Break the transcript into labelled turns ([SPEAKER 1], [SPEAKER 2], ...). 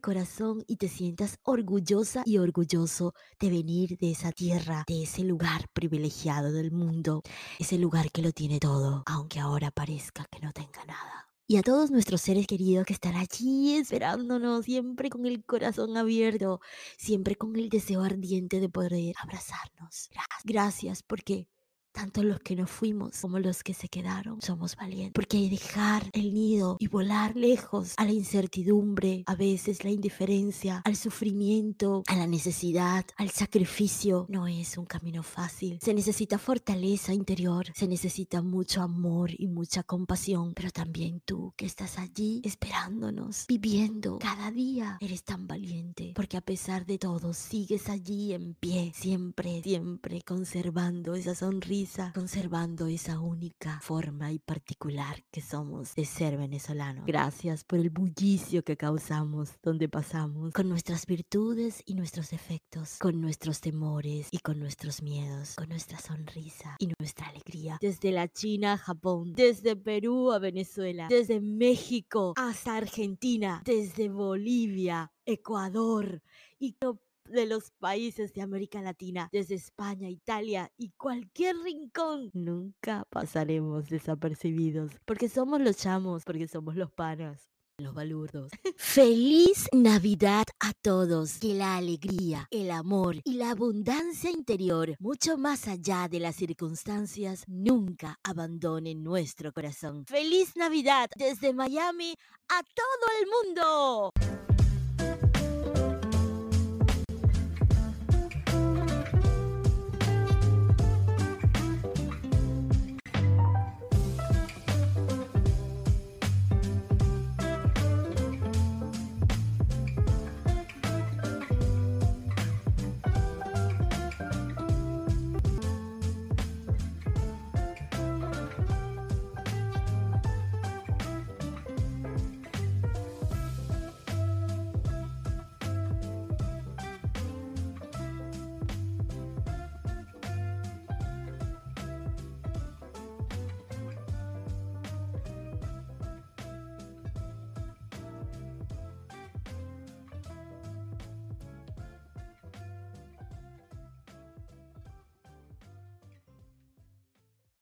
[SPEAKER 1] corazón y te sientas orgullosa y orgulloso de venir de esa tierra, de ese lugar privilegiado del mundo, ese lugar que lo tiene todo, aunque ahora parezca que no tenga nada y a todos nuestros seres queridos que están allí esperándonos, siempre con el corazón abierto, siempre con el deseo ardiente de poder abrazarnos. Gracias porque tanto los que nos fuimos como los que se quedaron. Somos valientes, porque dejar el nido y volar lejos a la incertidumbre, a veces la indiferencia, al sufrimiento, a la necesidad, al sacrificio, no es un camino fácil. Se necesita fortaleza interior, se necesita mucho amor y mucha compasión, pero también tú que estás allí esperándonos, viviendo cada día, eres tan valiente, porque a pesar de todo sigues allí en pie, siempre, siempre conservando esa sonrisa conservando esa única forma y particular que somos de ser venezolano. Gracias por el bullicio que causamos donde pasamos, con nuestras virtudes y nuestros defectos, con nuestros temores y con nuestros miedos, con nuestra sonrisa y nuestra alegría. Desde la China a Japón, desde Perú a Venezuela, desde México hasta Argentina, desde Bolivia, Ecuador y de los países de América Latina, desde España, Italia y cualquier rincón. Nunca pasaremos desapercibidos, porque somos los chamos, porque somos los panas. Los balurdos. Feliz Navidad a todos. Que la alegría, el amor y la abundancia interior, mucho más allá de las circunstancias, nunca abandonen nuestro corazón. Feliz Navidad desde Miami a todo el mundo.